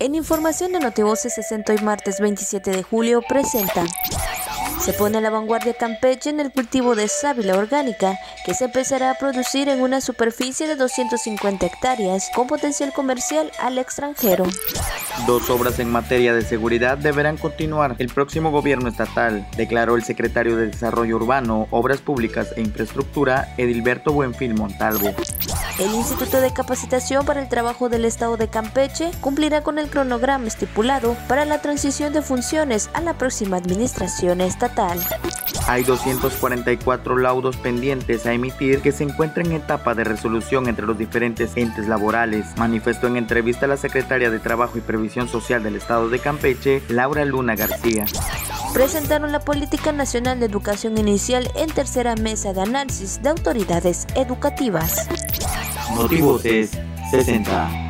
En información de Notivoces 60 y martes 27 de julio presentan se pone a la vanguardia Campeche en el cultivo de sábila orgánica, que se empezará a producir en una superficie de 250 hectáreas, con potencial comercial al extranjero. Dos obras en materia de seguridad deberán continuar el próximo gobierno estatal, declaró el secretario de Desarrollo Urbano, Obras Públicas e Infraestructura, Edilberto Buenfil Montalvo. El Instituto de Capacitación para el Trabajo del Estado de Campeche cumplirá con el cronograma estipulado para la transición de funciones a la próxima administración estatal. Hay 244 laudos pendientes a emitir que se encuentran en etapa de resolución entre los diferentes entes laborales, manifestó en entrevista la secretaria de Trabajo y Previsión Social del Estado de Campeche, Laura Luna García presentaron la Política Nacional de Educación Inicial en tercera mesa de análisis de autoridades educativas. Motivos es 60.